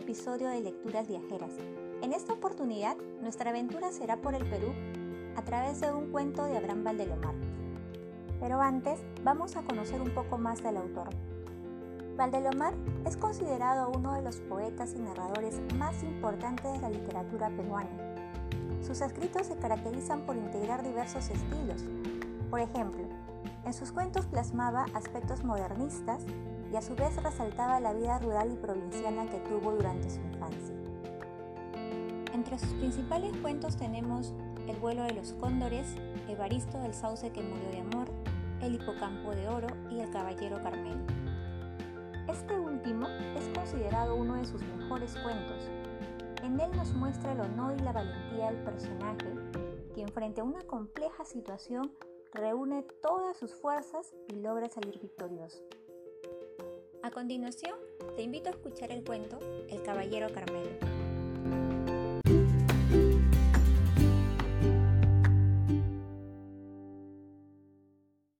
episodio de Lecturas Viajeras. En esta oportunidad, nuestra aventura será por el Perú a través de un cuento de Abraham Valdelomar. Pero antes, vamos a conocer un poco más del autor. Valdelomar es considerado uno de los poetas y narradores más importantes de la literatura peruana. Sus escritos se caracterizan por integrar diversos estilos. Por ejemplo, en sus cuentos plasmaba aspectos modernistas y a su vez resaltaba la vida rural y provinciana que tuvo durante su infancia. Entre sus principales cuentos tenemos El vuelo de los cóndores, Evaristo del sauce que murió de amor, El hipocampo de oro y El caballero Carmelo. Este último es considerado uno de sus mejores cuentos. En él nos muestra el honor y la valentía del personaje, quien frente a una compleja situación reúne todas sus fuerzas y logra salir victorioso. A continuación, te invito a escuchar el cuento El Caballero Carmelo.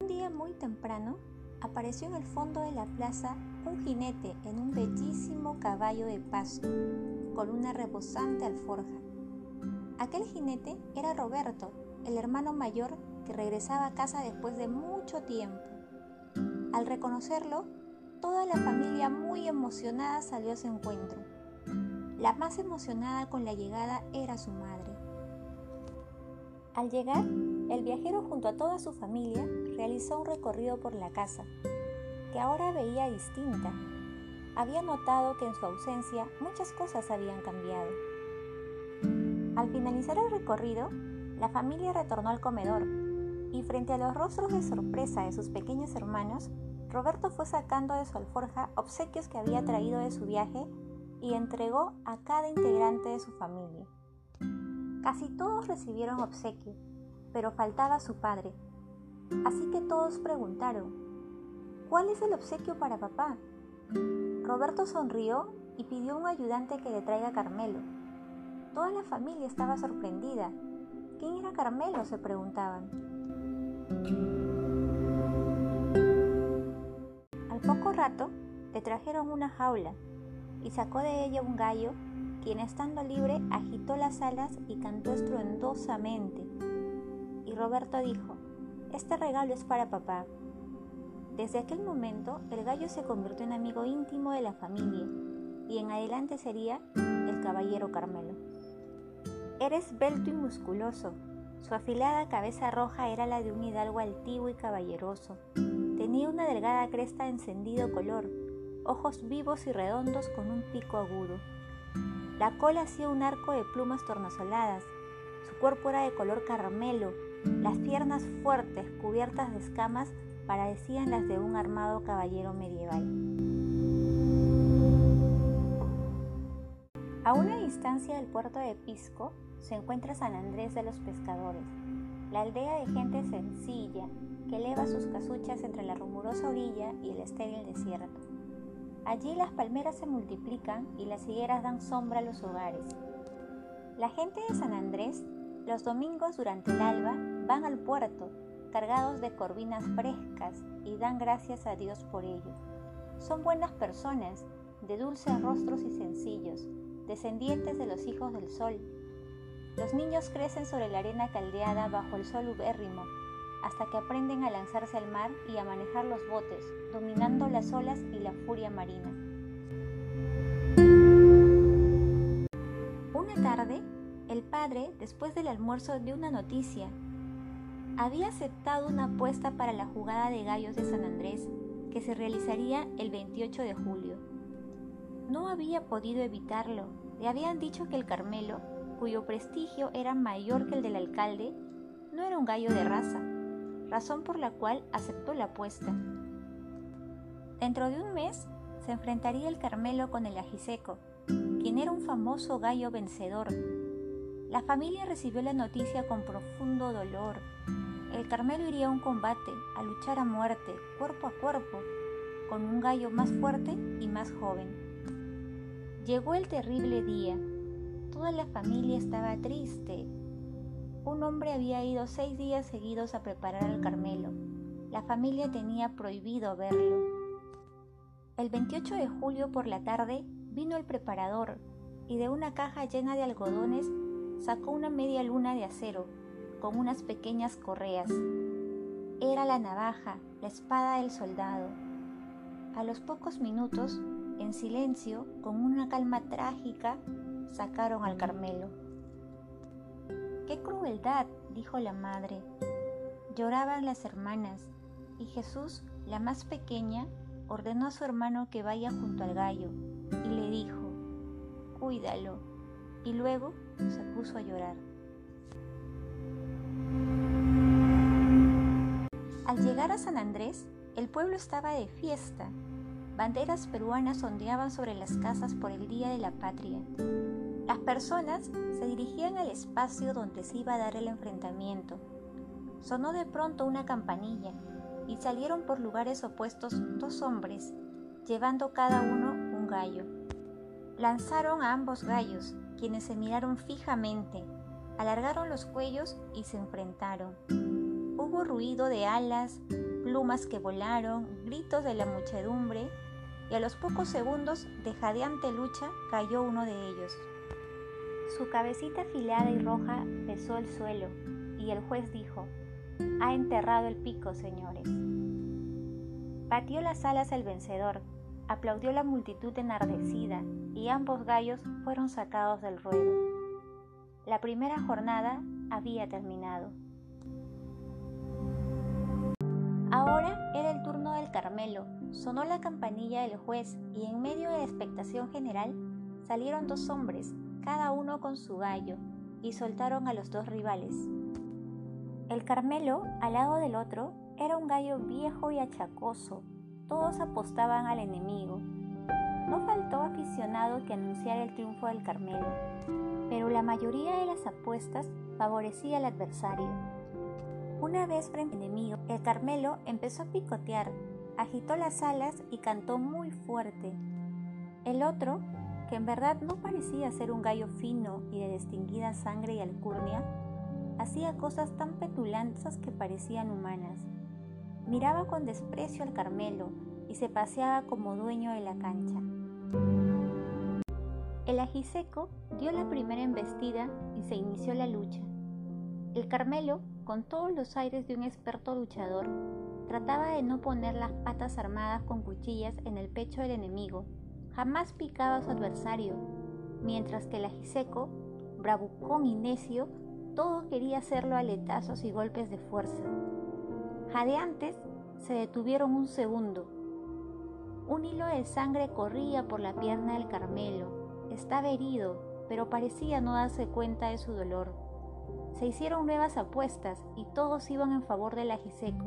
Un día muy temprano, apareció en el fondo de la plaza un jinete en un bellísimo caballo de paso, con una rebosante alforja. Aquel jinete era Roberto, el hermano mayor que regresaba a casa después de mucho tiempo. Al reconocerlo, Toda la familia muy emocionada salió a su encuentro. La más emocionada con la llegada era su madre. Al llegar, el viajero junto a toda su familia realizó un recorrido por la casa, que ahora veía distinta. Había notado que en su ausencia muchas cosas habían cambiado. Al finalizar el recorrido, la familia retornó al comedor y frente a los rostros de sorpresa de sus pequeños hermanos, Roberto fue sacando de su alforja obsequios que había traído de su viaje y entregó a cada integrante de su familia. Casi todos recibieron obsequio, pero faltaba su padre. Así que todos preguntaron, ¿cuál es el obsequio para papá? Roberto sonrió y pidió a un ayudante que le traiga Carmelo. Toda la familia estaba sorprendida. ¿Quién era Carmelo? se preguntaban. Rato le trajeron una jaula y sacó de ella un gallo, quien estando libre agitó las alas y cantó estruendosamente. Y Roberto dijo, este regalo es para papá. Desde aquel momento el gallo se convirtió en amigo íntimo de la familia y en adelante sería el caballero Carmelo. Era esbelto y musculoso, su afilada cabeza roja era la de un hidalgo altivo y caballeroso Tenía una delgada cresta de encendido color, ojos vivos y redondos con un pico agudo. La cola hacía un arco de plumas tornasoladas. Su cuerpo era de color caramelo, las piernas fuertes, cubiertas de escamas, parecían las de un armado caballero medieval. A una distancia del puerto de Pisco se encuentra San Andrés de los Pescadores, la aldea de gente sencilla, que eleva sus casuchas entre la rumorosa orilla y el estéril desierto. Allí las palmeras se multiplican y las higueras dan sombra a los hogares. La gente de San Andrés, los domingos durante el alba, van al puerto cargados de corvinas frescas y dan gracias a Dios por ello. Son buenas personas, de dulces rostros y sencillos, descendientes de los hijos del sol. Los niños crecen sobre la arena caldeada bajo el sol ubérrimo hasta que aprenden a lanzarse al mar y a manejar los botes, dominando las olas y la furia marina. Una tarde, el padre, después del almuerzo, dio una noticia. Había aceptado una apuesta para la jugada de gallos de San Andrés, que se realizaría el 28 de julio. No había podido evitarlo. Le habían dicho que el Carmelo, cuyo prestigio era mayor que el del alcalde, no era un gallo de raza, razón por la cual aceptó la apuesta. Dentro de un mes se enfrentaría el Carmelo con el Ajiseco, quien era un famoso gallo vencedor. La familia recibió la noticia con profundo dolor. El Carmelo iría a un combate, a luchar a muerte, cuerpo a cuerpo, con un gallo más fuerte y más joven. Llegó el terrible día. Toda la familia estaba triste, un hombre había ido seis días seguidos a preparar al Carmelo. La familia tenía prohibido verlo. El 28 de julio por la tarde vino el preparador y de una caja llena de algodones sacó una media luna de acero con unas pequeñas correas. Era la navaja, la espada del soldado. A los pocos minutos, en silencio, con una calma trágica, sacaron al Carmelo. ¡Qué crueldad! dijo la madre. Lloraban las hermanas, y Jesús, la más pequeña, ordenó a su hermano que vaya junto al gallo, y le dijo, Cuídalo, y luego se puso a llorar. Al llegar a San Andrés, el pueblo estaba de fiesta. Banderas peruanas ondeaban sobre las casas por el Día de la Patria. Las personas se dirigían al espacio donde se iba a dar el enfrentamiento. Sonó de pronto una campanilla y salieron por lugares opuestos dos hombres, llevando cada uno un gallo. Lanzaron a ambos gallos, quienes se miraron fijamente, alargaron los cuellos y se enfrentaron. Hubo ruido de alas, plumas que volaron, gritos de la muchedumbre, y a los pocos segundos de jadeante lucha cayó uno de ellos. Su cabecita afilada y roja besó el suelo, y el juez dijo, ha enterrado el pico, señores. Batió las alas el vencedor, aplaudió la multitud enardecida, y ambos gallos fueron sacados del ruedo. La primera jornada había terminado. Ahora era el turno del Carmelo. Sonó la campanilla del juez y en medio de la expectación general salieron dos hombres, cada uno con su gallo, y soltaron a los dos rivales. El Carmelo, al lado del otro, era un gallo viejo y achacoso. Todos apostaban al enemigo. No faltó aficionado que anunciara el triunfo del Carmelo, pero la mayoría de las apuestas favorecía al adversario. Una vez frente al enemigo, el Carmelo empezó a picotear, agitó las alas y cantó muy fuerte. El otro que en verdad no parecía ser un gallo fino y de distinguida sangre y alcurnia, hacía cosas tan petulantes que parecían humanas. Miraba con desprecio al Carmelo y se paseaba como dueño de la cancha. El ajiseco dio la primera embestida y se inició la lucha. El Carmelo, con todos los aires de un experto luchador, trataba de no poner las patas armadas con cuchillas en el pecho del enemigo jamás picaba a su adversario, mientras que el ajiseco, bravucón y necio, todo quería hacerlo a letazos y golpes de fuerza. Jadeantes se detuvieron un segundo. Un hilo de sangre corría por la pierna del Carmelo. Estaba herido, pero parecía no darse cuenta de su dolor. Se hicieron nuevas apuestas y todos iban en favor del ajiseco.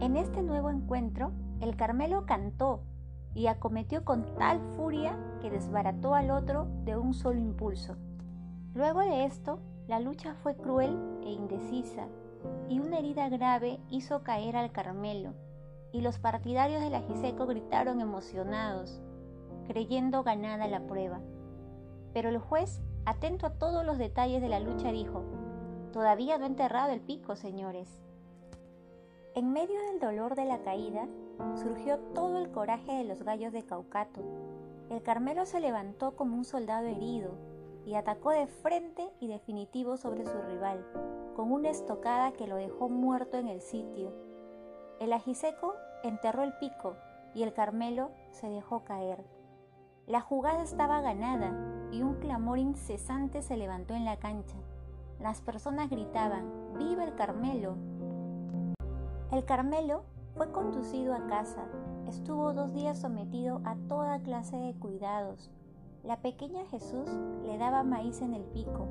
En este nuevo encuentro, el Carmelo cantó y acometió con tal furia que desbarató al otro de un solo impulso. Luego de esto, la lucha fue cruel e indecisa, y una herida grave hizo caer al Carmelo, y los partidarios del Ajiseco gritaron emocionados, creyendo ganada la prueba. Pero el juez, atento a todos los detalles de la lucha, dijo, Todavía no he enterrado el pico, señores. En medio del dolor de la caída, surgió todo el coraje de los gallos de Caucato. El Carmelo se levantó como un soldado herido y atacó de frente y definitivo sobre su rival, con una estocada que lo dejó muerto en el sitio. El ajiseco enterró el pico y el Carmelo se dejó caer. La jugada estaba ganada y un clamor incesante se levantó en la cancha. Las personas gritaban, ¡Viva el Carmelo! El Carmelo fue conducido a casa. Estuvo dos días sometido a toda clase de cuidados. La pequeña Jesús le daba maíz en el pico,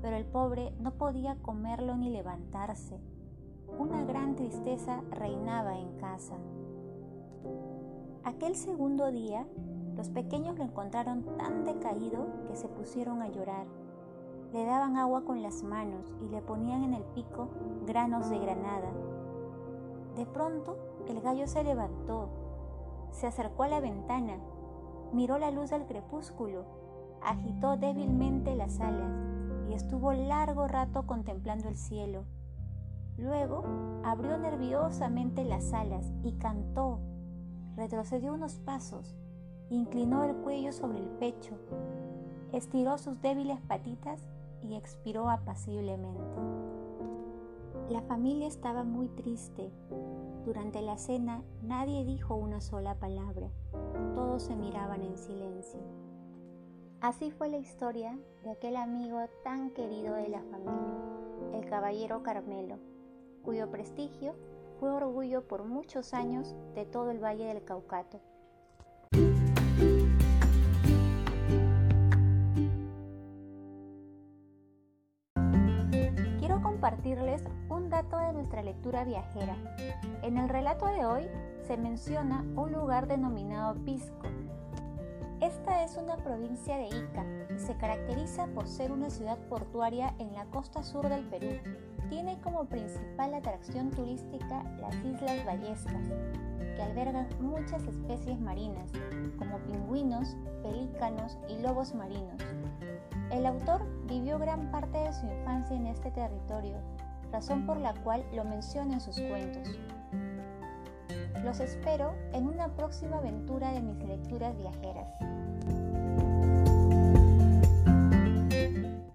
pero el pobre no podía comerlo ni levantarse. Una gran tristeza reinaba en casa. Aquel segundo día, los pequeños lo encontraron tan decaído que se pusieron a llorar. Le daban agua con las manos y le ponían en el pico granos de granada de pronto, el gallo se levantó, se acercó a la ventana, miró la luz del crepúsculo, agitó débilmente las alas y estuvo largo rato contemplando el cielo. Luego abrió nerviosamente las alas y cantó. Retrocedió unos pasos, inclinó el cuello sobre el pecho, estiró sus débiles patitas y expiró apaciblemente. La familia estaba muy triste. Durante la cena nadie dijo una sola palabra. Todos se miraban en silencio. Así fue la historia de aquel amigo tan querido de la familia, el caballero Carmelo, cuyo prestigio fue orgullo por muchos años de todo el Valle del Caucato. Compartirles un dato de nuestra lectura viajera. En el relato de hoy se menciona un lugar denominado Pisco. Esta es una provincia de Ica y se caracteriza por ser una ciudad portuaria en la costa sur del Perú, tiene como principal atracción turística las Islas Ballestas, que albergan muchas especies marinas, como pingüinos, pelícanos y lobos marinos. El autor vivió gran parte de su infancia en este territorio, razón por la cual lo menciona en sus cuentos. Los espero en una próxima aventura de mis lecturas viajeras.